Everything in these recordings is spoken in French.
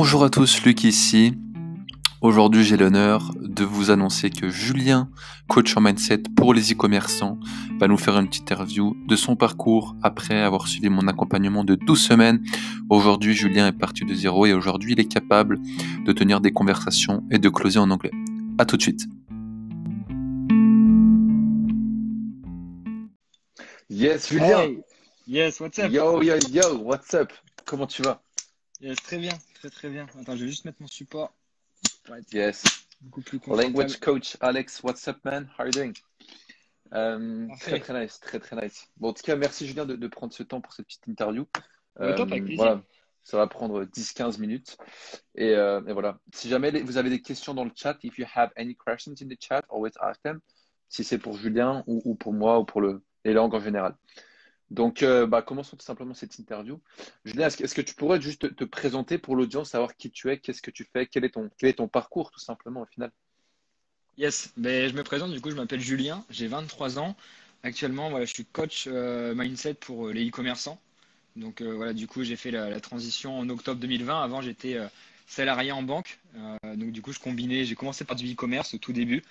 Bonjour à tous, Luc ici. Aujourd'hui, j'ai l'honneur de vous annoncer que Julien, coach en mindset pour les e-commerçants, va nous faire une petite interview de son parcours après avoir suivi mon accompagnement de 12 semaines. Aujourd'hui, Julien est parti de zéro et aujourd'hui, il est capable de tenir des conversations et de closer en anglais. À tout de suite. Yes, Julien. Hey. Yes, what's up? Yo, yo, yo, what's up? Comment tu vas? Yes, très bien, très très bien. Attends, je vais juste mettre mon support Yes. beaucoup plus. Language coach Alex, what's up, man? How are you doing? Euh, très très nice, très très nice. Bon, en tout cas, merci Julien de, de prendre ce temps pour cette petite interview. Ouais, top, avec voilà, ça va prendre 10-15 minutes. Et, euh, et voilà, si jamais les- vous avez des questions dans le chat, if you have any questions in the chat, always ask them. Si c'est pour Julien ou, ou pour moi ou pour le, les langues en général. Donc, euh, bah, commençons tout simplement cette interview. Julien, est-ce que, tu pourrais juste te, te présenter pour l'audience, savoir qui tu es, qu'est-ce que tu fais, quel est ton, parcours tout simplement au final? Yes, ben, je me présente, du coup, je m'appelle Julien, j'ai 23 ans. Actuellement, voilà, je suis coach euh, mindset pour euh, les e-commerçants. Donc voilà, du coup, j'ai fait la, transition en octobre 2020. Avant, j'étais salarié en banque. Donc du coup, je j'ai commencé par du e-commerce au tout début.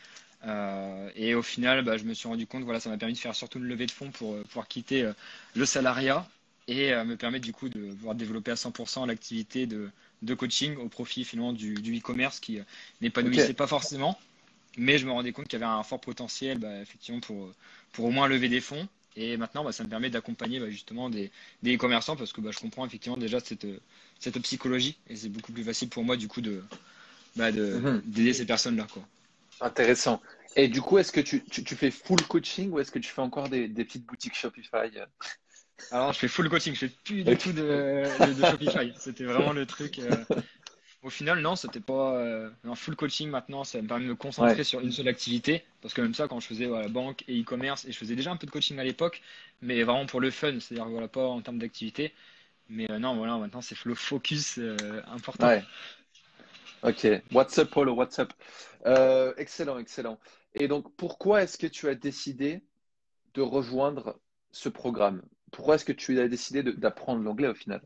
Euh, et au final, bah, je me suis rendu compte, voilà, ça m'a permis de faire surtout une levée de fonds pour euh, pouvoir quitter euh, le salariat et me permettre du coup de pouvoir développer à 100% l'activité de, de coaching au profit finalement du, du e-commerce qui n'épanouissait pas forcément. Mais je me rendais compte qu'il y avait un fort potentiel bah, effectivement pour, pour au moins lever des fonds. Et maintenant, bah, ça me permet d'accompagner bah, justement des, des e-commerçants parce que bah, je comprends effectivement déjà cette, cette psychologie et c'est beaucoup plus facile pour moi du coup de, de, Mhm. d'aider ces personnes-là. Intéressant. Et du coup, est-ce que tu, tu, tu fais full coaching ou est-ce que tu fais encore des, des petites boutiques Shopify? Alors, je fais full coaching, je fais plus du tout de, de, de Shopify. C'était vraiment le truc. euh, Au final, non, c'était pas euh, un full coaching maintenant. Ça me permet de me concentrer Ouais. sur une seule activité. Parce que même ça, quand je faisais voilà, banque et e-commerce, et je faisais déjà un peu de coaching à l'époque, mais vraiment pour le fun, c'est-à-dire voilà, pas en termes d'activité. Mais euh, non, voilà, maintenant, c'est le focus euh, important. Ouais. Ok. What's up, Paulo? What's up? Euh, excellent, excellent. Et donc, pourquoi est-ce que tu as décidé de rejoindre ce programme? Pourquoi est-ce que tu as décidé d'apprendre l'anglais au final?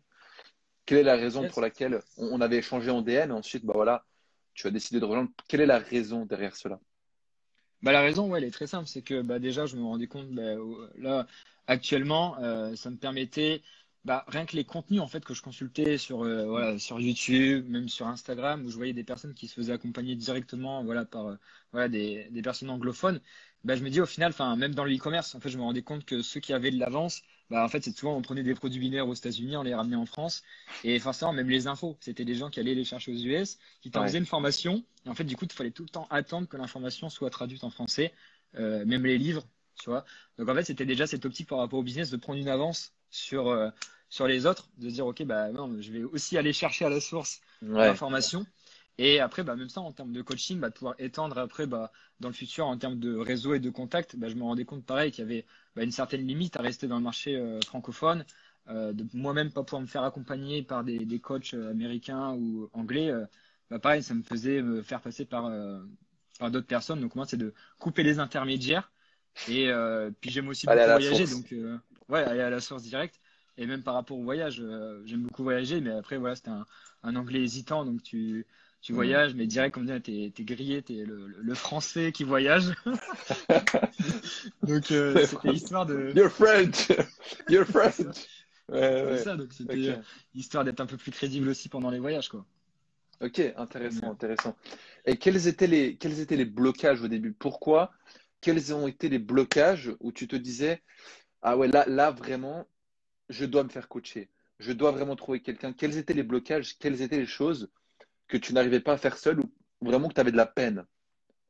Quelle est la raison Yes. pour laquelle on, avait échangé en DM et ensuite, bah voilà, tu as décidé de rejoindre. Quelle est la raison derrière cela? Bah, la raison, ouais, elle est très simple. C'est que bah, déjà, je me rendais compte, bah, là, actuellement, euh, ça me permettait, bah, rien que les contenus en fait, que je consultais sur, euh, voilà, sur YouTube, même sur Instagram, où je voyais des personnes qui se faisaient accompagner directement voilà, par euh, voilà, des, des personnes anglophones, bah, je me dis au final, enfin, même dans le e-commerce, en fait, je me rendais compte que ceux qui avaient de l'avance, bah, en fait, c'est souvent on prenait des produits binaires aux États-Unis, on les ramenait en France, et forcément, même les infos, c'était des gens qui allaient les chercher aux US, qui t'en Ouais. faisaient une formation, et en fait, du coup, il fallait tout le temps attendre que l'information soit traduite en français, euh, même les livres, tu vois. Donc en fait, c'était déjà cette optique par rapport au business de prendre une avance sur, euh, sur les autres, de se dire, OK, bah non, je vais aussi aller chercher à la source Ouais. l'information. Et après, bah, même ça, en termes de coaching, bah, de pouvoir étendre après, bah, dans le futur, en termes de réseau et de contact, bah, je me rendais compte, pareil, qu'il y avait bah, une certaine limite à rester dans le marché euh, francophone, euh, de moi-même pas pouvoir me faire accompagner par des, des coachs américains ou anglais. euh, bah, pareil, ça me faisait me faire passer par, par d'autres personnes. Donc, moi, c'est de couper les intermédiaires. Et puis, j'aime aussi beaucoup voyager. source. Donc, ouais, aller à la source directe. Et même par rapport au voyage, euh, j'aime beaucoup voyager. Mais après, voilà, c'était un, un anglais hésitant. Donc, tu, tu Mhm. voyages, mais direct, comme dire, t'es, t'es grillé, t'es le, le- français qui voyage. donc, euh, c'était histoire de. You're French! You're French! Ouais, C'est ouais. ça, donc c'était Ok. euh, histoire d'être un peu plus crédible aussi pendant les voyages, quoi. Ok, intéressant, intéressant. Et quels étaient les, quels étaient les blocages au début? Pourquoi? Quels ont été les blocages où tu te disais, ah ouais, là, là vraiment, je dois me faire coacher. Je dois vraiment trouver quelqu'un. Quels étaient les blocages? Quelles étaient les choses que tu n'arrivais pas à faire seul ou vraiment que tu avais de la peine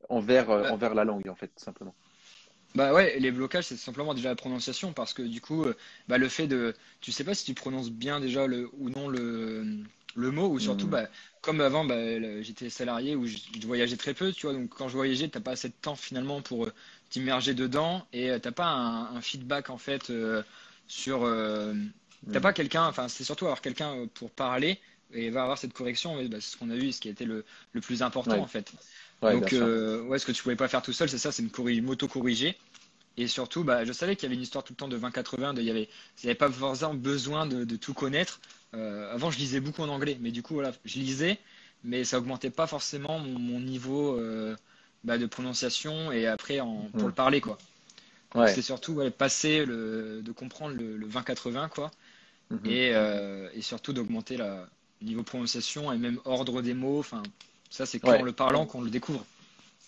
envers, euh, Ouais. envers la langue, en fait, simplement? Bah ouais, les blocages, c'est simplement déjà la prononciation, parce que du coup, euh, bah, le fait de, tu sais pas si tu prononces bien déjà le, ou non le, le mot, ou surtout, Mhm. bah, comme avant, bah, j'étais salarié où je, je voyageais très peu, tu vois, donc quand je voyageais, t'as pas assez de temps finalement pour euh, t'immerger dedans, et euh, t'as pas un, un feedback en fait euh, sur, euh, t'as Mhm. pas quelqu'un, enfin c'est surtout avoir quelqu'un pour parler et va avoir cette correction, bah, c'est ce qu'on a vu, ce qui a été le, le plus important Ouais. en fait. Ouais, Donc, ouais, ce que tu pouvais pas faire tout seul, c'est ça, c'est me corriger, m'auto-corriger. Et surtout, bah, je savais qu'il y avait une histoire tout le temps de 20-80, il n'y avait, avait pas forcément besoin de, de tout connaître. Euh, avant, je lisais beaucoup en anglais, mais du coup, voilà, je lisais, mais ça augmentait pas forcément mon, mon niveau euh, bah, de prononciation et après en, pour le parler, quoi. Ouais. C'est surtout ouais, passer le, de comprendre le, le 20-80, quoi, Mhm. et, euh, et surtout d'augmenter le niveau prononciation et même ordre des mots. Enfin, ça, c'est Ouais. qu'en le parlant qu'on le découvre.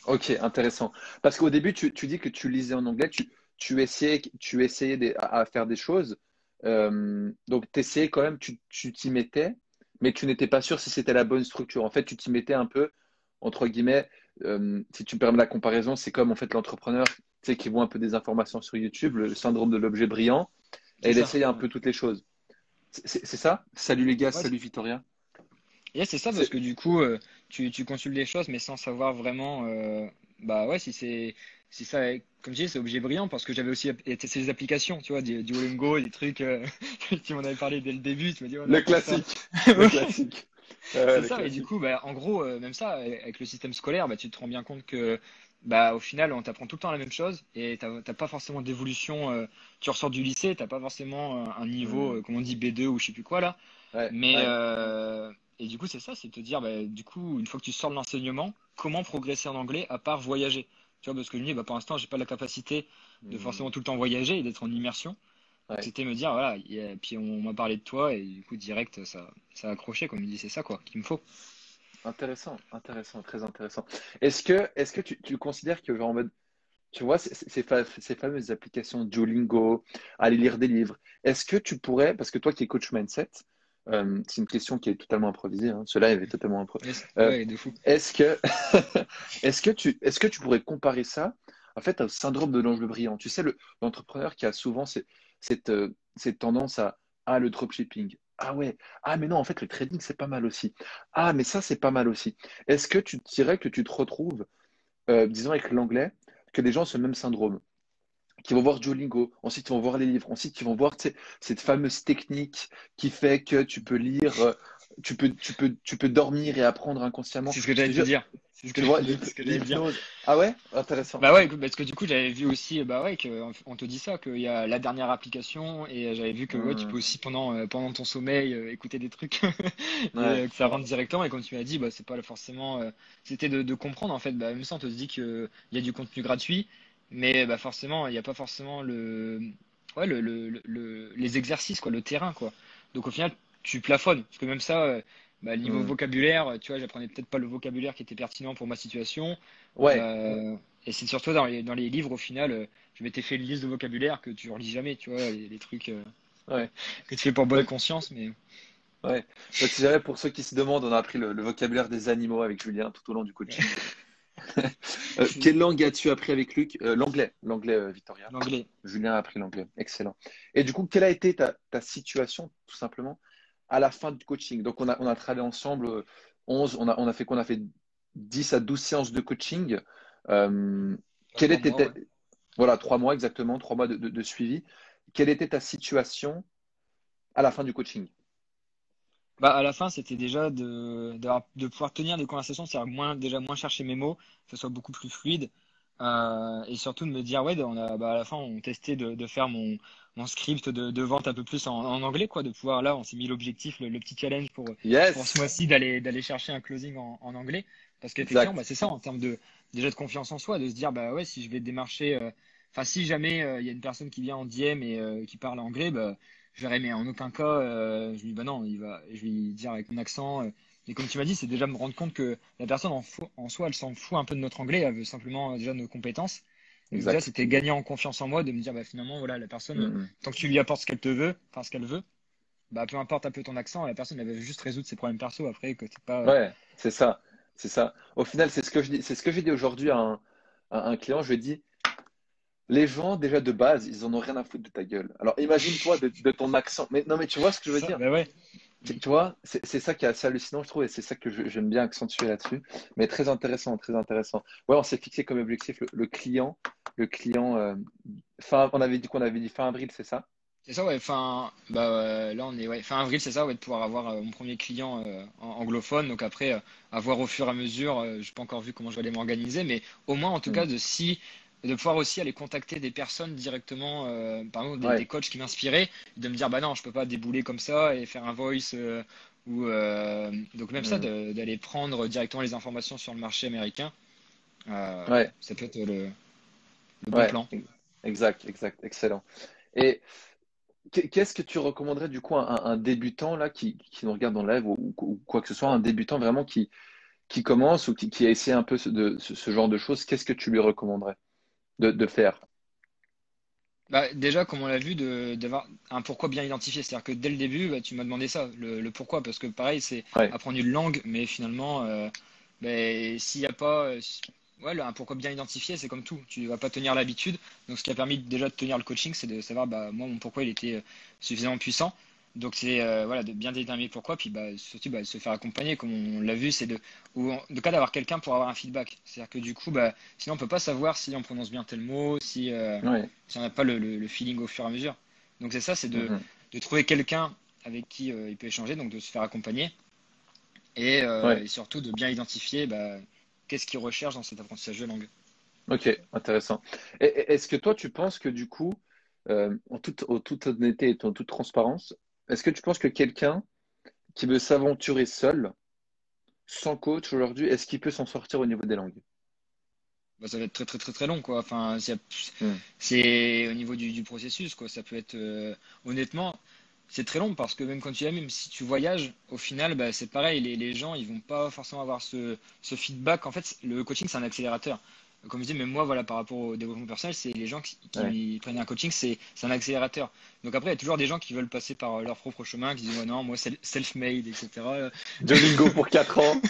Ok, intéressant. Parce qu'au début, tu, tu dis que tu lisais en anglais, tu, tu essayais, tu essayais des- à, à faire des choses. Euh, donc, tu essayais quand même, tu tu t'y mettais, mais tu n'étais pas sûr si c'était la bonne structure. En fait, tu t'y mettais un peu, entre guillemets, euh, si tu me permets la comparaison, c'est comme en fait l'entrepreneur tu sais, qui voit un peu des informations sur YouTube, le syndrome de l'objet brillant, et il ça. essaye un peu toutes les choses. C'est ça? Salut les gars, Ouais, salut Victoria. Et c'est ça, parce que du coup, euh, tu, tu consultes des choses, mais sans savoir vraiment, euh, bah ouais, si c'est, si ça, comme je dis, c'est objet brillant, parce que j'avais aussi été ces applications, tu vois, du Duolingo, des trucs, euh, tu m'en avais parlé dès le début, tu m'as dit, oh, Le classique. Le classique. C'est ça, et du classique. coup, bah, en gros, euh, même ça, avec le système scolaire, bah, tu te rends bien compte que, bah, au final, on t'apprend tout le temps la même chose, et t'as pas forcément d'évolution, euh, tu ressors du lycée, t'as pas forcément euh, un niveau, euh, comme on dit, B2 ou je sais plus quoi, là, Ouais, mais ouais. et du coup, c'est ça, c'est te dire, bah, du coup, une fois que tu sors de l'enseignement, comment progresser en anglais à part voyager? Tu vois, parce que je me dis, bah, pour l'instant, j'ai pas la capacité de Hmm. forcément tout le temps voyager et d'être en immersion. Ouais. C'était me dire, voilà, et puis on m'a parlé de toi et du coup, direct, ça, ça a accroché, comme il dit, c'est ça, quoi, qu'il me faut. Intéressant, intéressant, très intéressant. Est-ce que, est-ce que tu, tu considères que, genre, en mode, tu vois, ces, ces fameuses applications Duolingo, aller lire des livres, est-ce que tu pourrais, parce que toi qui es coach mindset, euh, c'est une question qui est totalement improvisée, hein, ce live est totalement improvisé. Euh, Ouais. Est-ce que, est-ce que tu, est-ce que tu pourrais comparer ça, en fait, au syndrome de l'ange brillant? Tu sais, le, l'entrepreneur qui a souvent cette, euh, cette tendance à, ah, le dropshipping. Ah ouais, ah mais non, en fait, le trading, c'est pas mal aussi. Ah, mais ça, c'est pas mal aussi. Est-ce que tu dirais que tu te retrouves, euh, disons avec l'anglais, que des gens ont ce même syndrome, qui vont voir Duolingo, ensuite ils vont voir les livres, ensuite ils vont voir cette fameuse technique qui fait que tu peux lire, euh, tu peux, tu peux, tu peux dormir et apprendre inconsciemment. C'est ce que j'allais te dire. C'est ce que que j'allais dire. Ah ouais? Intéressant. Bah ouais, parce que du coup, j'avais vu aussi, bah ouais, on te dit ça, qu'il y a la dernière application, et j'avais vu que ouais, tu Hmm. peux aussi pendant, euh, pendant ton sommeil euh, écouter des trucs, Ouais. que ça rentre directement, et comme tu m'as dit, bah c'est pas forcément, c'était de, de comprendre en fait, bah même ça, on te dit que il y a du contenu gratuit, mais bah forcément, il n'y a pas forcément le, ouais, le, le, le- le- les exercices, quoi, le terrain, quoi. Donc au final, tu plafonnes, parce que même ça, euh, bah, niveau Hmm. vocabulaire, tu vois, j'apprenais peut-être pas le vocabulaire qui était pertinent pour ma situation. Ouais. Euh, et c'est surtout dans les, dans les livres, au final, euh, je m'étais fait une liste de vocabulaire que tu relis jamais, tu vois, les, les trucs euh, Ouais. que tu fais pour bonne conscience, mais Ouais. Si jamais pour ceux qui se demandent, on a appris le, le vocabulaire des animaux avec Julien tout au long du coaching. Euh, quelle langue as-tu appris avec Luc? Euh, l'anglais, l'anglais, euh, Victoria. l'anglais. Julien a appris l'anglais. Excellent. Et du coup, quelle a été ta, ta situation, tout simplement, à la fin du coaching? Donc, on a, on a travaillé ensemble euh, 11, on a, on a fait quoi? On a fait 10 à 12 séances de coaching. Euh, quelle était mois, ta- ouais. Voilà, trois mois exactement, trois mois de, de- de suivi. Quelle était ta situation à la fin du coaching? Bah, à la fin, c'était déjà de, d'avoir- de pouvoir tenir des conversations, c'est-à-dire moins, déjà moins chercher mes mots, que ce soit beaucoup plus fluide. Euh, et surtout de me dire, ouais, on a, bah, à la fin, on testait de, de faire mon, mon script de, de vente un peu plus en, en anglais, quoi, de pouvoir, là, on s'est mis l'objectif, le, le petit challenge pour, pour ce Yes! mois-ci d'aller, d'aller chercher un closing en, en anglais. Parce qu'effectivement, bah, c'est ça, en termes de, déjà de confiance en soi, de se dire, bah ouais, si je vais démarcher, euh, enfin, si jamais euh, il y a une personne qui vient en DM et euh, qui parle anglais, bah, je verrai, mais en aucun cas, euh, je lui dis, bah non, il va, je vais lui dire avec mon accent. euh, et comme tu m'as dit, c'est déjà me rendre compte que la personne en, fou- en soi, elle s'en fout un peu de notre anglais, elle veut simplement euh, déjà nos compétences. Donc déjà, Exact. c'était gagner en confiance en moi de me dire, bah finalement, voilà, la personne, euh, Mm, tant que tu lui apportes ce qu'elle te veut, enfin ce qu'elle veut, bah peu importe un peu ton accent, la personne, elle va juste résoudre ses problèmes perso après, que t'es mm. pas. Ouais, c'est ça. C'est ça. Au final, c'est ce que je dis, c'est ce que j'ai dit aujourd'hui à un, à un client. Je lui ai dit, les gens, déjà de base, ils en ont rien à foutre de ta gueule. Alors, imagine-toi de, de ton accent. Mais non, mais tu vois ce que je veux dire? bah ouais. Tu, tu vois, c'est ça qui est assez hallucinant, je trouve, et c'est ça que je- j'aime bien accentuer là-dessus. Mais très intéressant, très intéressant. Ouais, on s'est fixé comme objectif le, le client, le client, euh, fin, on avait dit qu'on avait dit fin avril, c'est ça? C'est ça, ouais. Fin, bah, euh, là, on est ouais, fin avril, c'est ça, ouais, de pouvoir avoir euh, mon premier client euh, en- anglophone. Donc après, euh, à voir au fur et à mesure, euh, j'ai pas encore vu comment je vais aller m'organiser, mais au moins, en tout Mm. cas, de si et de pouvoir aussi aller contacter des personnes directement, euh, par exemple des, coachs qui m'inspiraient, de me dire bah non, je peux pas débouler comme ça et faire un voice euh, ou euh, donc même ça mm. d'aller prendre directement les informations sur le marché américain, ça peut être le, bon plan. Exact, exact, excellent. Et qu'est-ce que tu recommanderais du coup à un, débutant là qui, qui, nous regarde dans live ou, ou, quoi que ce soit, un débutant vraiment qui qui commence ou qui, qui a essayé un peu ce, de, ce genre de choses, qu'est-ce que tu lui recommanderais? De, faire bah, déjà, comme on l'a vu, d'avoir un pourquoi bien identifié. C'est-à-dire que dès le début, bah, tu m'as demandé ça, le, pourquoi, parce que pareil, c'est apprendre une langue, mais finalement, euh, bah, s'il n'y a pas euh, ouais, un pourquoi bien identifié, c'est comme tout. Tu ne vas pas tenir l'habitude. Donc, ce qui a permis déjà de tenir le coaching, c'est de savoir, bah, moi, mon pourquoi il était euh, suffisamment puissant. Donc c'est euh, voilà de bien déterminer pourquoi, puis bah, surtout bah, se faire accompagner, comme on, l'a vu, c'est de ou de cas d'avoir quelqu'un pour avoir un feedback. C'est-à-dire que du coup, bah, sinon on peut pas savoir si on prononce bien tel mot, si, euh, si on n'a pas le, le, feeling au fur et à mesure. Donc c'est ça, c'est de, mm-hmm. de, trouver quelqu'un avec qui euh, il peut échanger, donc de se faire accompagner, et, et surtout de bien identifier bah, qu'est-ce qu'il recherche dans cet apprentissage de langue. Ok, intéressant. Est-ce que toi tu penses que du coup, en toute, en toute honnêteté et en toute transparence, est-ce que tu penses que quelqu'un qui veut s'aventurer seul, sans coach aujourd'hui, est-ce qu'il peut s'en sortir au niveau des langues? Bah, ça va être très très très très long quoi. Enfin, c'est au niveau du, processus quoi. Ça peut être euh, honnêtement, c'est très long parce que même quand tu même si tu voyages, au final, bah, c'est pareil. Les, les, gens, ils vont pas forcément avoir ce, ce feedback. En fait, le coaching, c'est un accélérateur comme je dis, mais moi, voilà, par rapport au développement personnel, c'est les gens qui, prennent un coaching, c'est un accélérateur. Donc après, il y a toujours des gens qui veulent passer par leur propre chemin, qui disent, ouais, non, moi, self-made, etc. Duolingo pour 4 ans.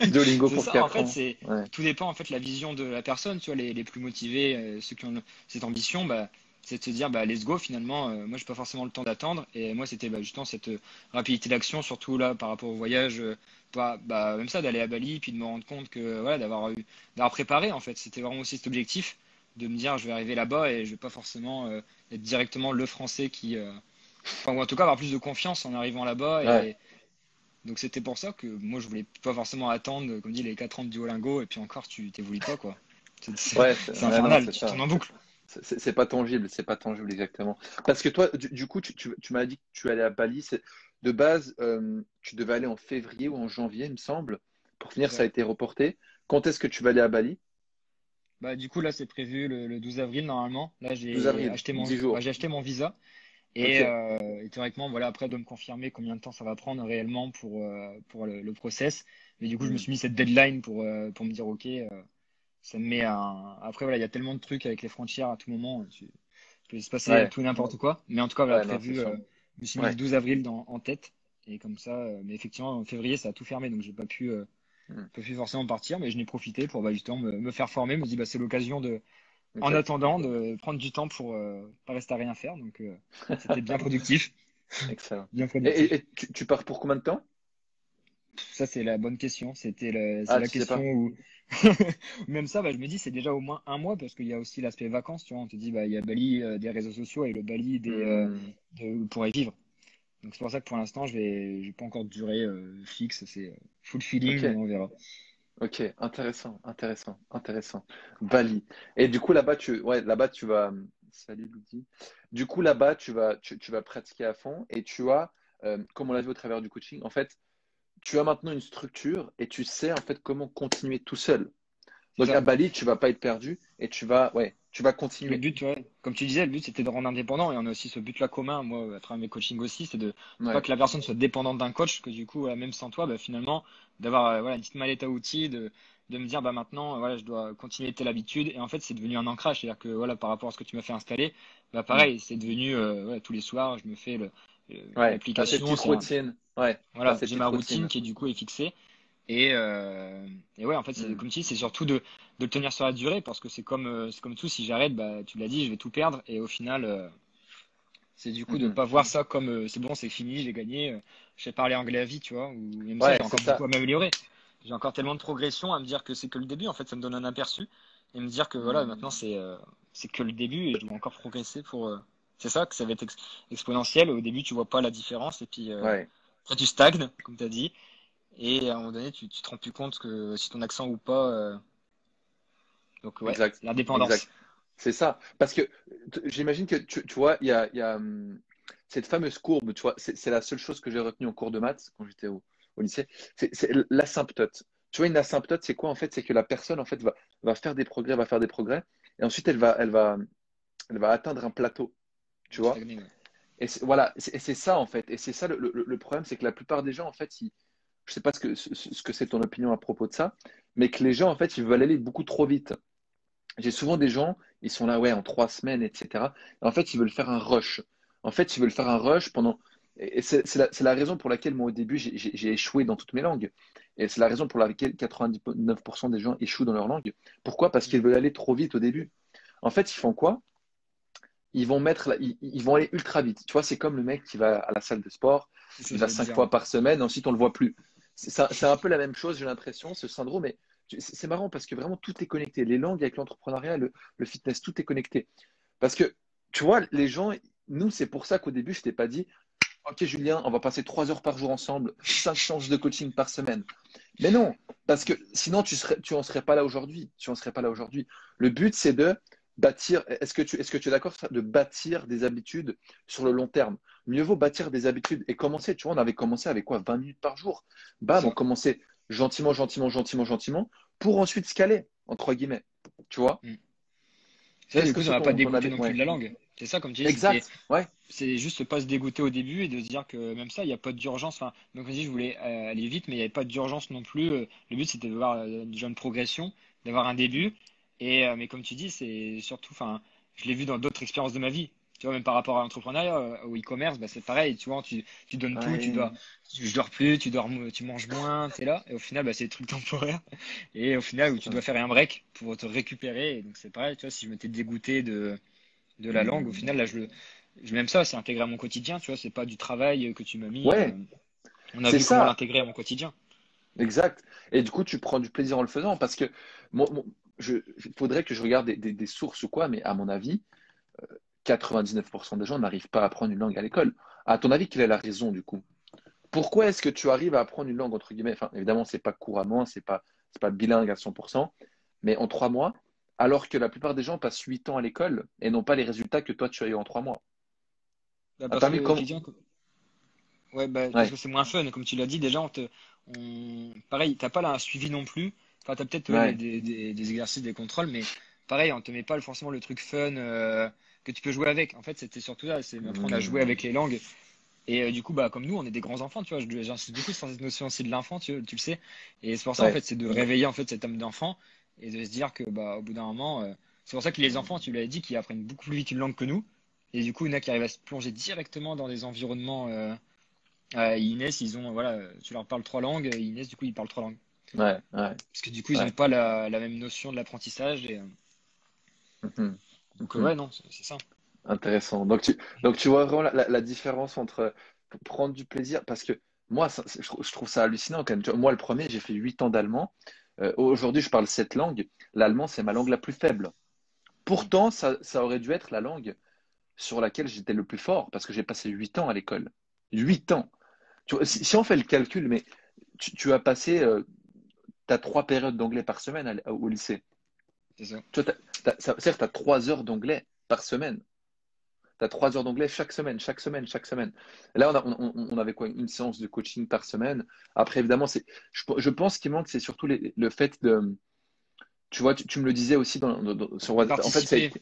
Duolingo pour ça, 4 en fait, c'est Tout dépend, en fait, la vision de la personne. Tu vois, les, les plus motivés, euh, ceux qui ont cette ambition, bah, c'est de se dire bah let's go finalement euh, moi j'ai pas forcément le temps d'attendre. Et moi c'était bah, justement cette euh, rapidité d'action surtout là par rapport au voyage euh, pas bah, même ça d'aller à Bali puis de me rendre compte que voilà d'avoir d'avoir préparé en fait. C'était vraiment aussi cet objectif de me dire je vais arriver là-bas et je vais pas forcément être directement le français qui enfin ou en tout cas avoir plus de confiance en arrivant là-bas et donc c'était pour ça que moi je voulais pas forcément attendre comme dit les 4 ans de Duolingo et puis encore tu t'évolues pas quoi. C'est ouais, infernal tu tournes en boucle c'est pas tangible, c'est pas tangible exactement. Parce que toi, du, coup, tu, tu, m'as dit que tu allais à Bali. De base, euh, tu devais aller en février ou en janvier, il me semble. Pour finir, ça a été reporté. Quand est-ce que tu vas aller à Bali? Bah, Du coup, là, c'est prévu le, 12 avril, normalement. Là, j'ai acheté, mon, j'ai acheté mon visa. Euh, et, théoriquement, voilà, après de me confirmer combien de temps ça va prendre réellement pour, euh, pour le, process. Mais du coup, je me hmm. suis mis cette deadline pour, pour me dire, OK, ça me met un. Après, voilà, il y a tellement de trucs avec les frontières à tout moment. Tu... Il peut se passer tout n'importe quoi. Mais en tout cas, voilà, prévu. Euh, je me suis mis le 12 avril dans, en tête. Et comme ça, euh, mais effectivement, en février, ça a tout fermé. Donc, j'ai pas pu, euh, pas pu forcément partir. Mais je n'ai profité pour bah, justement me, me, faire former. Je me dis, bah, c'est l'occasion de. En attendant, de prendre du temps pour pas rester à rien faire. Donc, c'était bien productif. Excellent. bien productif. Et, tu, tu pars pour combien de temps? Ça, c'est la bonne question. C'était la, ah, la question où. Même ça, bah, je me dis, c'est déjà au moins un mois parce qu'il y a aussi l'aspect vacances. Tu vois, on te dit, bah, il y a Bali euh, des réseaux sociaux et le Bali des, euh, hmm. pour y vivre. Donc, c'est pour ça que pour l'instant, je vais, j'ai pas encore de durée euh, fixe. C'est full feeling, on verra. Ok, intéressant, intéressant, intéressant. Bali. Et du coup, là-bas, tu, ouais, là-bas, tu vas. Salut, Ludi. Du coup, là-bas, tu vas, tu, tu, vas pratiquer à fond et tu as, comme on l'a vu au travers du coaching, en fait, tu as maintenant une structure et tu sais en fait comment continuer tout seul. Donc à Bali, tu vas pas être perdu et tu vas, ouais, tu vas continuer. Le but, ouais, comme tu disais, le but c'était de rendre indépendant et on a aussi ce but-là commun. Moi, à travers mes coachings aussi, c'est de pas que la personne soit dépendante d'un coach, que du coup, même sans toi, bah, finalement, d'avoir euh, voilà, une petite mallette à outils, de, de me dire bah maintenant voilà je dois continuer telle habitude et en fait c'est devenu un ancrage c'est à dire que voilà par rapport à ce que tu m'as fait installer bah pareil c'est devenu euh, tous les soirs je me fais le, l'application routine Ouais, voilà, j'ai ma routine, qui est du coup est fixée. Et, euh, et ouais, en fait, mm. comme tu dis, c'est surtout de, de le tenir sur la durée parce que c'est comme, euh, comme tout. Si j'arrête, bah, tu l'as dit, je vais tout perdre. Et au final, euh, c'est du coup de ne mm-hmm. pas voir ça comme euh, c'est bon, c'est fini, j'ai gagné, je sais parler anglais à vie, tu vois. Ou même ça, j'ai encore beaucoup à m'améliorer. J'ai encore tellement de progression à me dire que c'est que le début. En fait, ça me donne un aperçu et me dire que voilà, mm. maintenant c'est c'est que le début et je dois encore progresser pour. c'est ça que ça va être exponentiel. Au début, tu vois pas la différence et puis. Ouais après, tu stagnes, comme tu as dit. Et à un moment donné, tu, tu te rends plus compte que si ton accent ou pas. Euh, donc, ouais, l'indépendance. C'est ça. Parce que j'imagine que tu, tu vois, il y a, il y a, hum, cette fameuse courbe, tu vois, c'est la seule chose que j'ai retenue en cours de maths quand j'étais au, au lycée. C'est c'est l'asymptote. Tu vois, une asymptote, c'est quoi en fait? C'est que la personne en fait va, va faire des progrès, va faire des progrès, et ensuite elle va, elle va, elle va atteindre un plateau. Tu vois? Et c'est- voilà, et c'est ça en fait. Et c'est ça le, le- le problème, c'est que la plupart des gens en fait, ils, je sais pas ce que, ce, ce que c'est ton opinion à propos de ça, mais que les gens en fait, ils veulent aller beaucoup trop vite. J'ai souvent des gens, ils sont là, ouais, en trois semaines, etc. Et en fait, ils veulent faire un rush. En fait, ils veulent faire un rush pendant. Et c'est la, la raison pour laquelle, moi, au début, j'ai échoué dans toutes mes langues. Et c'est la raison pour laquelle 99% des gens échouent dans leur langue. Pourquoi? Parce qu'ils veulent aller trop vite au début. En fait, ils font quoi? Ils vont mettre, la- ils, ils vont aller ultra vite. Tu vois, c'est comme le mec qui va à la salle de sport, il va cinq fois par semaine, ensuite on le voit plus. C'est un peu la même chose, j'ai l'impression, ce syndrome. Mais c'est marrant parce que vraiment tout est connecté. Les langues avec l'entrepreneuriat, le, le fitness, tout est connecté. Parce que tu vois, les gens, nous, c'est pour ça qu'au début, je t'ai pas dit, OK, Julien, on va passer trois heures par jour ensemble, cinq séances de coaching par semaine. Mais non, parce que sinon, tu serais, tu en serais pas là aujourd'hui. Tu en serais pas là aujourd'hui. Le but, c'est de bâtir. Est-ce que tu, est-ce que tu es d'accord ça, de bâtir des habitudes sur le long terme? Mieux vaut bâtir des habitudes et commencer. Tu vois, on avait commencé avec quoi? 20 minutes par jour? Bam, on Ça. commençait gentiment, gentiment, gentiment, gentiment, pour ensuite scaler, entre guillemets. Tu vois? C'est du coup, ça va ton- pas ton dégoûter avis- non plus ouais. de la langue. C'est ça, comme tu dis, Exact. Ouais. c'est juste pas se dégoûter au début et de se dire que même ça, il n'y a pas d'urgence. Enfin, donc, comme je dis, je voulais euh, aller vite, mais il n'y avait pas d'urgence non plus. Euh, Le but, c'était de voir euh, déjà une progression, d'avoir un début. Et, euh, mais comme tu dis, c'est surtout, enfin, je l'ai vu dans d'autres expériences de ma vie. Tu vois, même par rapport à l'entrepreneuriat, euh, au e-commerce, bah, c'est pareil. Tu vois, tu, tu donnes tout, tu dois, tu, je dors plus, tu dors, tu manges moins, t'es là. Et au final, bah, c'est des trucs temporaires. Et au final, où tu dois faire un break pour te récupérer. Et donc, c'est pareil. Tu vois, si je m'étais dégoûté de, de la langue, au final, là, je le, je, même ça, c'est intégré à mon quotidien. Tu vois, c'est pas du travail que tu m'as mis. Ouais. euh, on a vu ça. comment l'intégrer à mon quotidien. Exact. Et du coup, tu prends du plaisir en le faisant parce que je, il faudrait que je regarde des, des- des sources ou quoi, mais à mon avis, euh, 99% des gens n'arrivent pas à apprendre une langue à l'école. À ton avis, quelle est la raison du coup? Pourquoi est-ce que tu arrives à apprendre une langue entre guillemets? Enfin, évidemment, c'est pas couramment, c'est pas, c'est pas bilingue à 100%, mais en trois mois, alors que la plupart des gens passent huit ans à l'école et n'ont pas les résultats que toi tu as eu en trois mois. Bah, Ah, parce que. Ouais, bah, Ouais. parce que c'est moins fun. Comme tu l'as dit, déjà, on te, on, pareil, t'as pas là un suivi non plus. Enfin, t'as peut-être ouais, des, des, des exercices, des contrôles, mais pareil, on te met pas forcément le truc fun euh, que tu peux jouer avec. En fait, c'était surtout là, c'est apprendre à jouer avec les langues. Et euh, du coup, bah, comme nous, on est des grands enfants, tu vois. J'insiste beaucoup sur cette notion aussi de l'enfant, tu, tu le sais. Et c'est pour ça, en fait, c'est de réveiller en fait cette âme d'enfant et de se dire que, bah, au bout d'un moment, euh, c'est pour ça que les enfants, tu l'avais dit, qui apprennent beaucoup plus vite une langue que nous. Et du coup, il y en a qui arrivent à se plonger directement dans des environnements. Euh, Inès, ils ont, voilà, tu leur parles trois langues. Inès, du coup, ils parlent trois langues. Ouais, ouais. Parce que du coup, ils Ouais. n'ont pas la, la même notion de l'apprentissage. Et, euh, Mhm. donc, Mhm. ouais, non, c'est ça. Intéressant. Donc tu, donc tu vois vraiment la, la- différence entre prendre du plaisir, parce que moi, ça- je, trouve ça hallucinant quand même. Moi, le premier, j'ai fait 8 ans d'allemand. Euh, aujourd'hui, je parle sept langues. L'allemand, c'est ma langue la plus faible. Pourtant, ça, ça aurait dû être la langue sur laquelle j'étais le plus fort, parce que j'ai passé 8 ans à l'école. 8 ans. Tu vois, si, si on fait le calcul, mais tu, tu as passé, tu as trois périodes d'anglais par semaine à au lycée. C'est ça. Tu vois, t'as- t'as- ça- c'est-à-dire que tu as trois heures d'anglais par semaine. Tu as trois heures d'anglais chaque semaine, chaque semaine, chaque semaine. Et là, on, a- on- on- on avait quoi? Une séance de coaching par semaine. Après, évidemment, c'est, je, je pense qu'il manque, c'est surtout les- le fait de. Tu vois, tu, tu me le disais aussi dans, dans- dans- sur WhatsApp. En fait, c'est.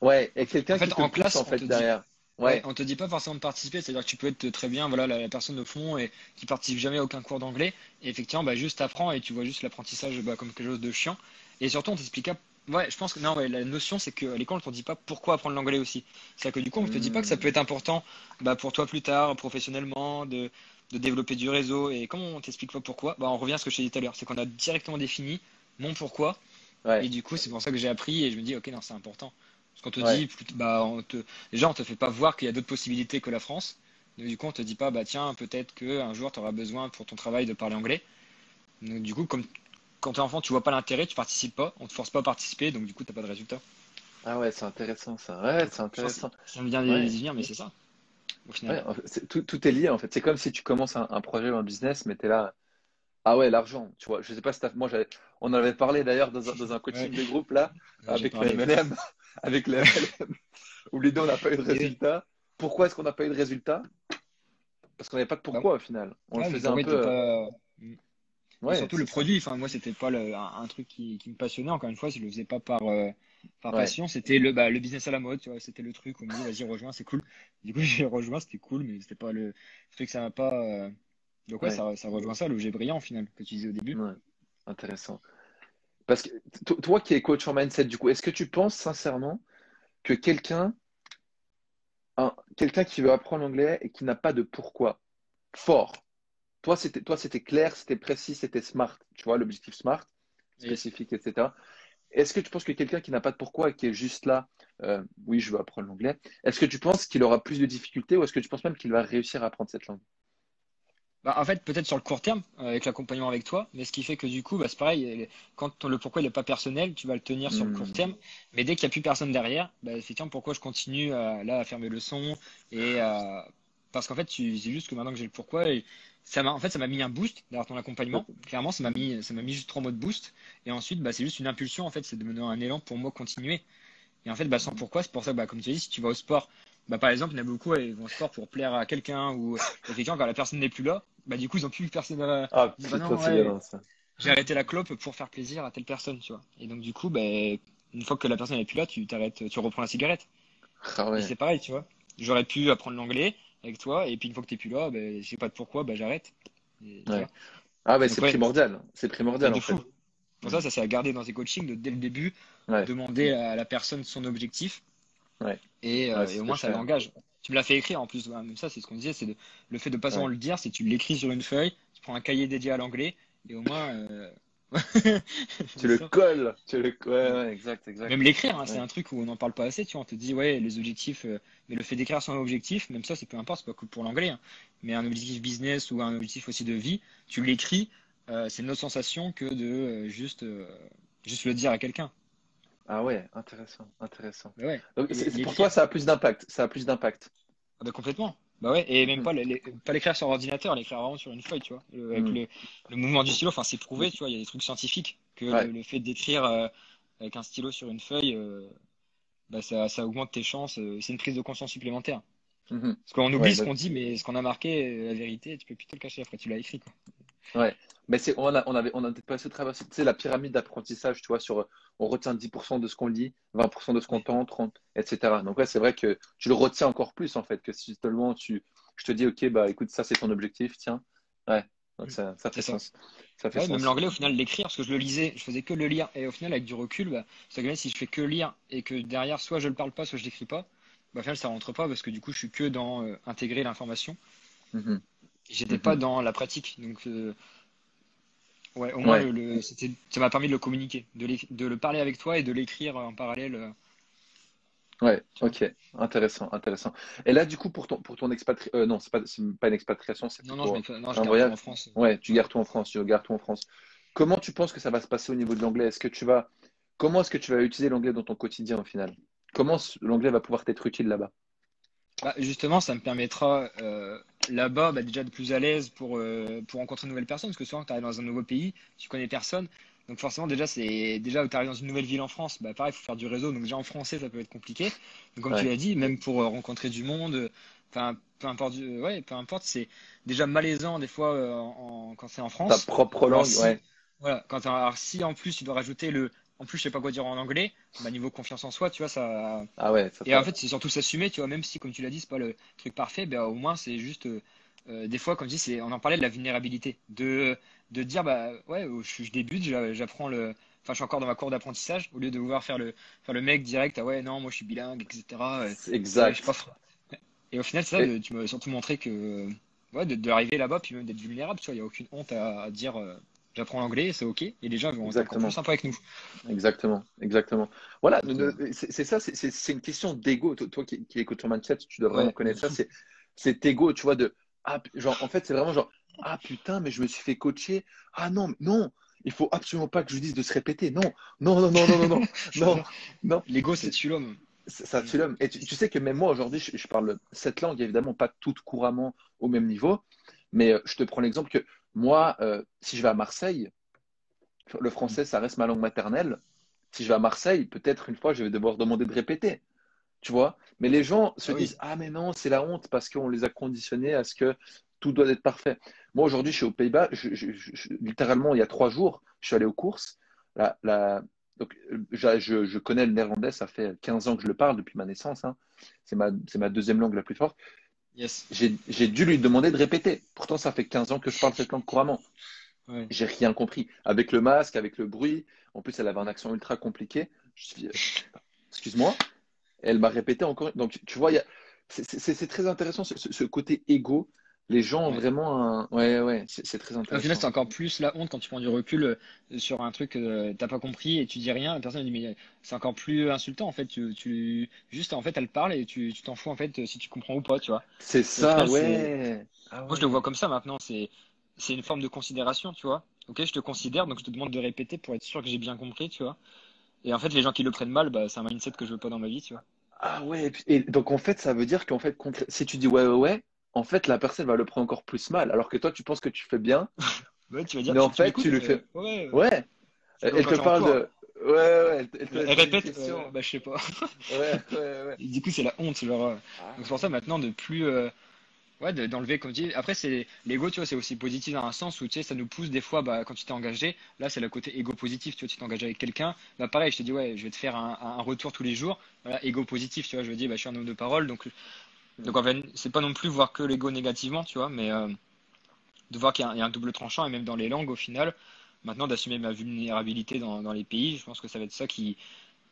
Ouais, et quelqu'un En fait, qui te en pousse, classe, en fait dit- derrière. Ouais, on te dit pas forcément de participer, c'est-à-dire que tu peux être très bien, voilà, la, la personne de fond et qui participe jamais à aucun cours d'anglais. Et effectivement, bah, juste apprends et tu vois juste l'apprentissage bah, comme quelque chose de chiant. Et surtout, on t'explique pas. Ouais, je pense que non, ouais, la notion, c'est qu'à l'école, on te dit pas pourquoi apprendre l'anglais aussi. C'est-à-dire que du coup, on te dit pas que ça peut être important bah, pour toi plus tard, professionnellement, de, de développer du réseau. Et comment on t'explique pas pourquoi, bah, on revient à ce que je t'ai dit tout à l'heure, c'est qu'on a directement défini mon pourquoi. Et ouais, du coup, c'est pour ça que j'ai appris et je me dis, ok, non, c'est important. Parce qu'on te Ouais. dit, bah, on te, déjà, on te fait pas voir qu'il y a d'autres possibilités que la France. Donc, du coup, on te dit pas, bah, tiens, peut-être qu'un jour, tu auras besoin pour ton travail de parler anglais. Donc, du coup, comme quand tu es enfant, tu vois pas l'intérêt, tu participes pas, on te force pas à participer, donc du coup, t'as pas de résultat. Ah ouais, c'est intéressant ça. Ouais, c'est intéressant. que ça me vient Ouais. venir, mais c'est ça, au final. Ouais, tout, tout est lié en fait. C'est comme si tu commences un, un projet ou un business, mais tu es là. Ah ouais, l'argent, tu vois. Je sais pas si moi, on en avait parlé d'ailleurs dans un, dans un coaching Ouais. de groupe là, avec le. MLM. Avec les où les deux, on n'a pas eu de résultat. Pourquoi est-ce qu'on n'a pas eu de résultat? Parce qu'on n'avait pas de pourquoi au final. On le faisait un peu. euh, pas- Et Ouais, surtout le produit, enfin moi c'était pas le- un, un truc qui, qui me passionnait, encore une fois, je le faisais pas par, euh, par Ouais. passion, c'était le, bah, le business à la mode, tu vois, c'était le truc, on me dit vas-y rejoins, c'est cool. Du coup j'ai rejoint, c'était cool, mais c'était pas le truc, ça m'a pas... euh, Donc ouais, Ouais. ça, ça rejoint ça, l'objet brillant au final, que tu disais au début. Intéressant. Parce que to- toi qui es coach en mindset, du coup, est-ce que tu penses sincèrement que quelqu'un un- quelqu'un qui veut apprendre l'anglais et qui n'a pas de pourquoi fort, toi c'était toi c'était clair, c'était précis, c'était smart, tu vois, l'objectif smart, spécifique, etc. Est-ce que tu penses que quelqu'un qui n'a pas de pourquoi et qui est juste là, euh, oui, je veux apprendre l'anglais, est-ce que tu penses qu'il aura plus de difficultés ou est-ce que tu penses même qu'il va réussir à apprendre cette langue? Bah, en fait, peut-être sur le court terme, euh, avec l'accompagnement avec toi, mais ce qui fait que du coup, bah, c'est pareil, euh, quand le pourquoi il n'est pas personnel, tu vas le tenir sur le court Hmm. terme, mais dès qu'il n'y a plus personne derrière, bah, effectivement, pourquoi je continue à, là à faire mes leçons et à- parce qu'en fait, c'est juste que maintenant que j'ai le pourquoi, et ça m'a, en fait, ça m'a mis un boost derrière ton accompagnement. Clairement, ça m'a mis, ça m'a mis juste trois mots de boost, et ensuite, bah, c'est juste une impulsion, en fait, c'est de me donner un élan pour moi continuer. Et en fait, bah, sans pourquoi, c'est pour ça que, bah, comme tu as dit, si tu vas au sport, bah, par exemple, il y en a beaucoup, ils vont au sport pour plaire à quelqu'un ou effectivement, quand la personne n'est plus là, bah, du coup, ils ont plus personne à, Ah, Bah putain, c'est ouais. j'ai arrêté la clope pour faire plaisir à telle personne, tu vois. Et donc, du coup, ben, une fois que la personne n'est plus là, tu t'arrêtes, tu reprends la cigarette. Ah ouais. Et c'est pareil, tu vois. J'aurais pu apprendre l'anglais avec toi, et puis une fois que t'es plus là, ben, je sais pas de pourquoi, ben, j'arrête. Et, Ouais. Ah Donc, c'est ouais. primordial. C'est primordial en fait. fou. Pour ça, ça s'est à garder dans tes coachings de dès le début, Ouais. demander à la personne son objectif. Ouais. Et, euh, Ouais, et c'est au moins, ça l'engage. Tu me l'as fait écrire en plus. ouais, Même ça, c'est ce qu'on disait, c'est le fait de pas seulement Ouais. le dire, c'est que tu l'écris sur une feuille, tu prends un cahier dédié à l'anglais, et au moins. euh, Tu le colles. Tu le... Ouais, ouais, exact, exact. Même l'écrire, hein, c'est un truc où on n'en parle pas assez, tu vois. On te dit, ouais, les objectifs, euh, mais le fait d'écrire son objectif, même ça, c'est peu importe, c'est pas que pour l'anglais, hein. mais un objectif business ou un objectif aussi de vie, tu l'écris, euh, c'est une autre sensation que de juste, juste le dire à quelqu'un. Ah ouais, intéressant, intéressant. Mais ouais, Donc, pour toi, ça a plus d'impact. Ça a plus d'impact. Ah bah, complètement. Bah ouais, et même Mhm. pas les- les- pas l'écrire sur ordinateur, l'écrire vraiment sur une feuille, tu vois. Le- avec Mhm. le, le mouvement du stylo, enfin, c'est prouvé, tu vois, il y a des trucs scientifiques que Ouais. le, le fait d'écrire euh, avec un stylo sur une feuille, euh, bah, ça, ça augmente tes chances, euh, c'est une prise de conscience supplémentaire. Mhm. Parce qu'on oublie Ouais, ce bah- qu'on dit, mais ce qu'on a marqué, la vérité, tu peux plus te le cacher après, tu l'as écrit, quoi. Ouais. Mais c'est, on a, on avait, on a peut-être pas assez traversé, tu sais, la pyramide d'apprentissage, tu vois, sur, on retient 10% de ce qu'on lit, 20% de ce qu'on entend, 30, etc. Donc ouais, c'est vrai que tu le retiens encore plus, en fait, que si seulement tu, je te dis, OK, bah, écoute, ça, c'est ton objectif, tiens. Ouais. Donc ça, ça fait ça. sens. Ça fait Ouais, sens. même l'anglais, au final, l'écrire, parce que je le lisais, je faisais que le lire, et au final, avec du recul, bah, même si je fais que lire et que derrière, soit je le parle pas, soit je l'écris pas, bah, au final, ça rentre pas, parce que du coup, je suis que dans euh, intégrer l'information. Mhm. J'étais Mhm. pas dans la pratique. Donc, euh, ouais, au moins, Ouais. le, ça m'a permis de le communiquer, de, le parler avec toi et de l'écrire en parallèle. euh. Ouais, ok, intéressant, intéressant. Et là, du coup, pour ton, pour ton expatri... euh, non, c'est pas, c'est pas une expatriation, c'est Non, non, plutôt je, mets- non, je un garde voyage. tout en France. Ouais, tu gardes tout en France, tu gardes tout en France. Comment tu penses que ça va se passer au niveau de l'anglais? Est-ce que tu vas, comment est-ce que tu vas utiliser l'anglais dans ton quotidien au final? Comment l'anglais va pouvoir t'être utile là-bas? Bah, justement, ça me permettra euh, là-bas bah, déjà de plus à l'aise pour, euh, pour rencontrer de nouvelles personnes, parce que souvent, tu arrives dans un nouveau pays, tu connais personne. Donc forcément, déjà, c'est déjà tu arrives dans une nouvelle ville en France, bah, pareil, il faut faire du réseau. Donc déjà en français, ça peut être compliqué. Donc comme tu l'as dit, même pour euh, rencontrer du monde, enfin, peu importe, euh, ouais, peu importe, c'est déjà malaisant des fois en- quand c'est en Ta France. propre Alors langue, ouais. voilà, quand alors, si en plus tu dois rajouter le, en plus je sais pas quoi dire en anglais, bah, niveau confiance en soi, tu vois, ça, Ah ouais, ça et en fait. c'est surtout s'assumer, tu vois, même si, comme tu l'as dit, c'est pas le truc parfait, ben, au moins, c'est juste, euh, euh, des fois, comme je dis, on en parlait de la vulnérabilité, de, de dire, bah, ouais, je, je débute, j'a- j'apprends le, enfin, je suis encore dans ma cour d'apprentissage, au lieu de vouloir faire le, faire le mec direct, ah ouais, non, moi, je suis bilingue, etc. euh, C'est ouais, je sais exact. pas. Et au final, c'est ça, Et- de- tu m'as surtout montré que, ouais, de- d'arriver là-bas, puis même d'être vulnérable, tu vois, il y a aucune honte à, à dire, euh, j'apprends l'anglais, c'est OK, et les gens vont être sympas avec nous. Exactement, exactement. Voilà, euh, c'est ça, c'est une question d'ego. Toi, qui, écoutes ton Mindset, tu devrais vraiment connaître ça. C'est cet ego, tu vois, de ah, genre, en fait, c'est vraiment genre ah putain, mais je me suis fait coacher. Ah non, non, il faut absolument pas que je dise de se répéter. Non, non, non, non, non, non, non. L'ego, c'est tue l'homme. Ça tue l'homme. Et tu, sais que même moi aujourd'hui, je, je, parle cette langue, évidemment pas toute couramment au même niveau, mais euh, je te prends l'exemple que moi, euh, si je vais à Marseille, le français, ça reste ma langue maternelle. Si je vais à Marseille, peut-être une fois, je vais devoir demander de répéter. Tu vois? Mais les gens se Ah oui. disent Ah, mais non, c'est la honte parce qu'on les a conditionnés à ce que tout doit être parfait. Moi, aujourd'hui, je suis aux Pays-Bas. Je- je- je- je- littéralement, il y a trois jours, je suis allé aux courses. La, la- donc, euh, je, connais le néerlandais, ça fait 15 ans que je le parle depuis ma naissance. hein. C'est ma, c'est ma deuxième langue la plus forte. Yes. J'ai dû lui demander de répéter. Pourtant, ça fait 15 ans que je parle cette langue couramment. Ouais. J'ai rien compris. Avec le masque, avec le bruit. En plus, elle avait un accent ultra compliqué. Euh, excuse-moi. Elle m'a répété encore. Donc, tu vois, a- c'est très intéressant ce- ce côté égo. Les gens ont Ouais. vraiment un. Ouais, ouais, c'est très Au final, intéressant. c'est encore plus la honte quand tu prends du recul euh, sur un truc que t'as pas compris et tu dis rien. La personne dit mais c'est encore plus insultant en fait. Tu, tu juste en fait elle parle et tu tu t'en fous en fait si tu comprends ou pas, tu vois. C'est ça, final, ouais. Ah moi je le ouais. vois comme ça maintenant. C'est c'est une forme de considération, tu vois. Ok, je te considère donc je te demande de répéter pour être sûr que j'ai bien compris, tu vois. Et en fait, les gens qui le prennent mal, bah, c'est un mindset que je veux pas dans ma vie, tu vois. Ah ouais. Et, donc, en fait, ça veut dire qu'en fait, si tu dis ouais, ouais, ouais, en fait, la personne va le prendre encore plus mal. Alors que toi, tu penses que tu fais bien. Ouais, tu vas dire, Mais en tu, tu fait, m'écoutes, tu le euh, fais. ouais, euh, Elle te parle de. Ouais, ouais, elle elle répète, euh, bah, je sais pas. Ouais, ouais, ouais. Et du coup, c'est la honte, genre. euh, Ah. Donc c'est pour ça maintenant de plus euh, ouais de- d'enlever comme tu dis. Après c'est l'ego, tu vois, c'est aussi positif dans un sens où tu sais ça nous pousse des fois bah quand tu t'es engagé, là c'est le côté ego positif, tu vois, tu t'es engagé avec quelqu'un, bah pareil, je te dis ouais, je vais te faire un, un retour tous les jours. Voilà, ego positif, tu vois, je me dis bah je suis un homme de parole donc donc en fait, c'est pas non plus voir que l'ego négativement, tu vois, mais euh, de voir qu'il y, a un il y a un double tranchant et même dans les langues au final, maintenant d'assumer ma vulnérabilité dans, dans les pays, je pense que ça va être ça qui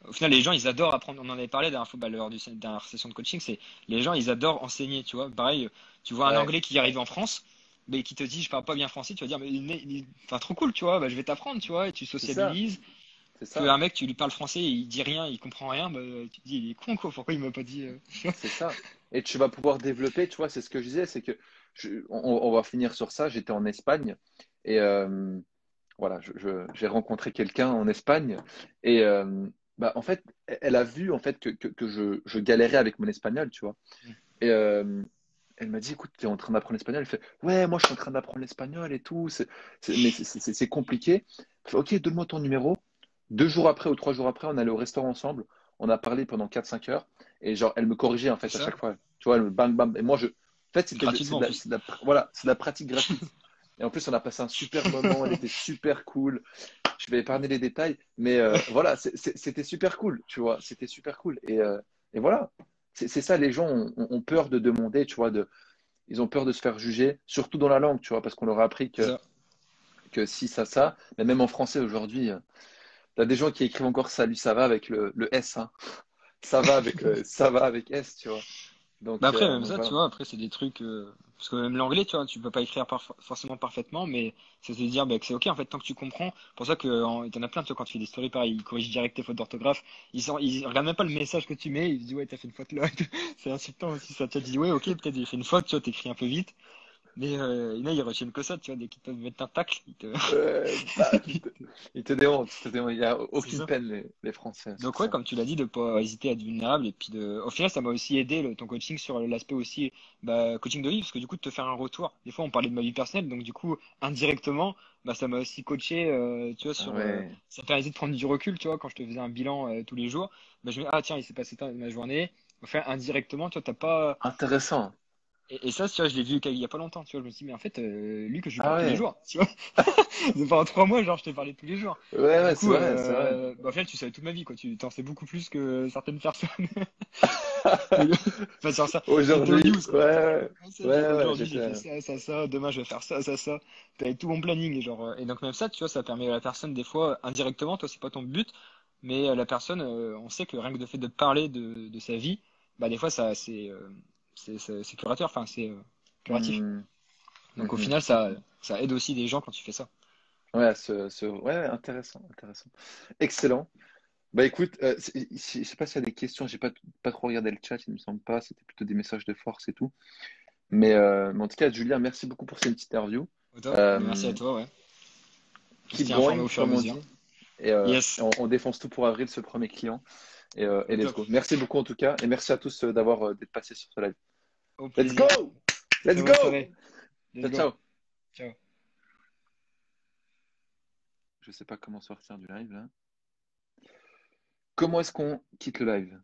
au final, les gens, ils adorent apprendre. On en avait parlé fois, bah, lors du- de la dernière session de coaching. C'est les gens, ils adorent enseigner. Tu vois, pareil, tu vois un Ouais. Anglais qui arrive en France, mais qui te dit, je parle pas bien français. Tu vas dire, mais il est- il enfin, trop cool, tu vois. Bah, je vais t'apprendre, tu vois. Et tu ça. sociabilises. Que ça. un mec, tu lui parles français, il dit rien, il comprend rien. Bah, tu te dis, il est con, quoi. Pourquoi il m'a pas dit euh, C'est ça. Et tu vas pouvoir développer, tu vois, c'est ce que je disais, c'est que on, va finir sur ça. J'étais en Espagne et euh, voilà, j'ai rencontré quelqu'un en Espagne et euh, bah, en fait, elle a vu en fait que, je, galérais avec mon espagnol, tu vois. Et euh, elle m'a dit, écoute, tu es en train d'apprendre l'espagnol. Elle fait, ouais, moi je suis en train d'apprendre l'espagnol et tout, c'est, mais c'est compliqué. Je fais, ok, donne-moi ton numéro. Deux jours après ou trois jours après, on allait au restaurant ensemble. On a parlé pendant 4-5 heures. Et genre, elle me corrigeait en fait à chaque fois. Tu vois, elle me bam bam. Et moi, je. En fait, c'est de, la- voilà, c'est de la pratique gratuite. Et en plus, on a passé un super moment. Elle était super cool. Je vais épargner les détails. Mais euh, voilà, c'était super cool. Tu vois, c'était super cool. Et, euh, et voilà. C'est ça, les gens ont, peur de demander, tu vois, de, ils ont peur de se faire juger, surtout dans la langue, tu vois, parce qu'on leur a appris que, que si, ça, ça. Mais même en français aujourd'hui, tu as des gens qui écrivent encore salut, ça va avec le, le S. Hein. Ça va avec, ça va avec S, tu vois. Donc, Bah après, euh, même donc ça, voilà. tu vois, après, c'est des trucs. euh, Parce que même l'anglais, tu vois, tu peux pas écrire forcément parfaitement, mais c'est se dire bah, que c'est ok, en fait, tant que tu comprends. pour ça que en- t'en as plein, tu vois, quand tu fais des stories, pareil, ils corrigent direct tes fautes d'orthographe. Ils, s'en- ils regardent même pas le message que tu mets, ils disent ouais, t'as fait une faute là. C'est insultant aussi, ça. Tu dis ouais, ok, peut-être j'ai fait une faute, tu vois, t'écris un peu vite. Mais euh, a, ils retiennent que ça, tu vois, dès qu'ils peuvent mettre un tacle, ils te. Euh, bah, ils te, ils te démontent, ils te démontent. Il n'y a aucune peine, les, les Français. Donc ouais, ça. comme tu l'as dit, de pas hésiter à être vulnérable et puis de. Au final, ça m'a aussi aidé le- ton coaching sur l'aspect aussi bah, coaching de vie parce que du coup de te faire un retour. Des fois, on parlait de ma vie personnelle, donc du coup indirectement, bah ça m'a aussi coaché, euh, tu vois, Ah sur. euh, ouais. ça me permettait de prendre du recul, tu vois, quand je te faisais un bilan euh, tous les jours, bah je me dis ah tiens, il s'est passé ma journée. Enfin, indirectement, tu vois, t'as pas. Intéressant. Et, et ça, tu vois, je l'ai vu il y a pas longtemps, tu vois. Je me suis dit mais en fait, euh, lui que je lui Ah parle tous les jours, tu vois. Pendant trois mois, genre, je t'ai parlé tous les jours. Ouais, ouais, c'est vrai, c'est vrai. euh, bah, au final, tu savais toute ma vie, quoi. Tu t'en sais beaucoup plus que certaines personnes. Enfin, sur ça. Aujourd'hui, ouais, ouais. Ouais, ouais, Aujourd'hui, j'ai fait ça, ça, ça. Demain, je vais faire ça, ça, ça. T'avais tout mon planning. Et, genre, euh, et donc, même ça, tu vois, ça permet à la personne, des fois, indirectement, toi, c'est pas ton but, mais euh, la personne, euh, on sait que rien que le fait de parler de, de sa vie, bah, des fois, ça, c'est, euh, c'est, curateur, enfin, c'est euh, curatif. Hmm. Donc, au Mhm. final, ça, ça aide aussi des gens quand tu fais ça. Ouais, ce, ce- ouais, intéressant, intéressant. Excellent. Bah écoute, euh, je sais pas s'il y a des questions, j'ai pas, pas trop regardé le chat, il me semble pas, c'était plutôt des messages de force et tout. Mais, euh, mais en tout cas, Julien, merci beaucoup pour cette petite interview. Euh, Merci à toi, ouais. Keep going, au fur et dit. Et Yes. on, on défonce tout pour avril, ce premier client. Et, et let's go. Merci beaucoup en tout cas, et merci à tous d'avoir d'être passés sur ce live. Au Let's go! Let's go! Let's Ciao, go. ciao. Ciao. Je sais pas comment sortir du live là. Comment est-ce qu'on quitte le live?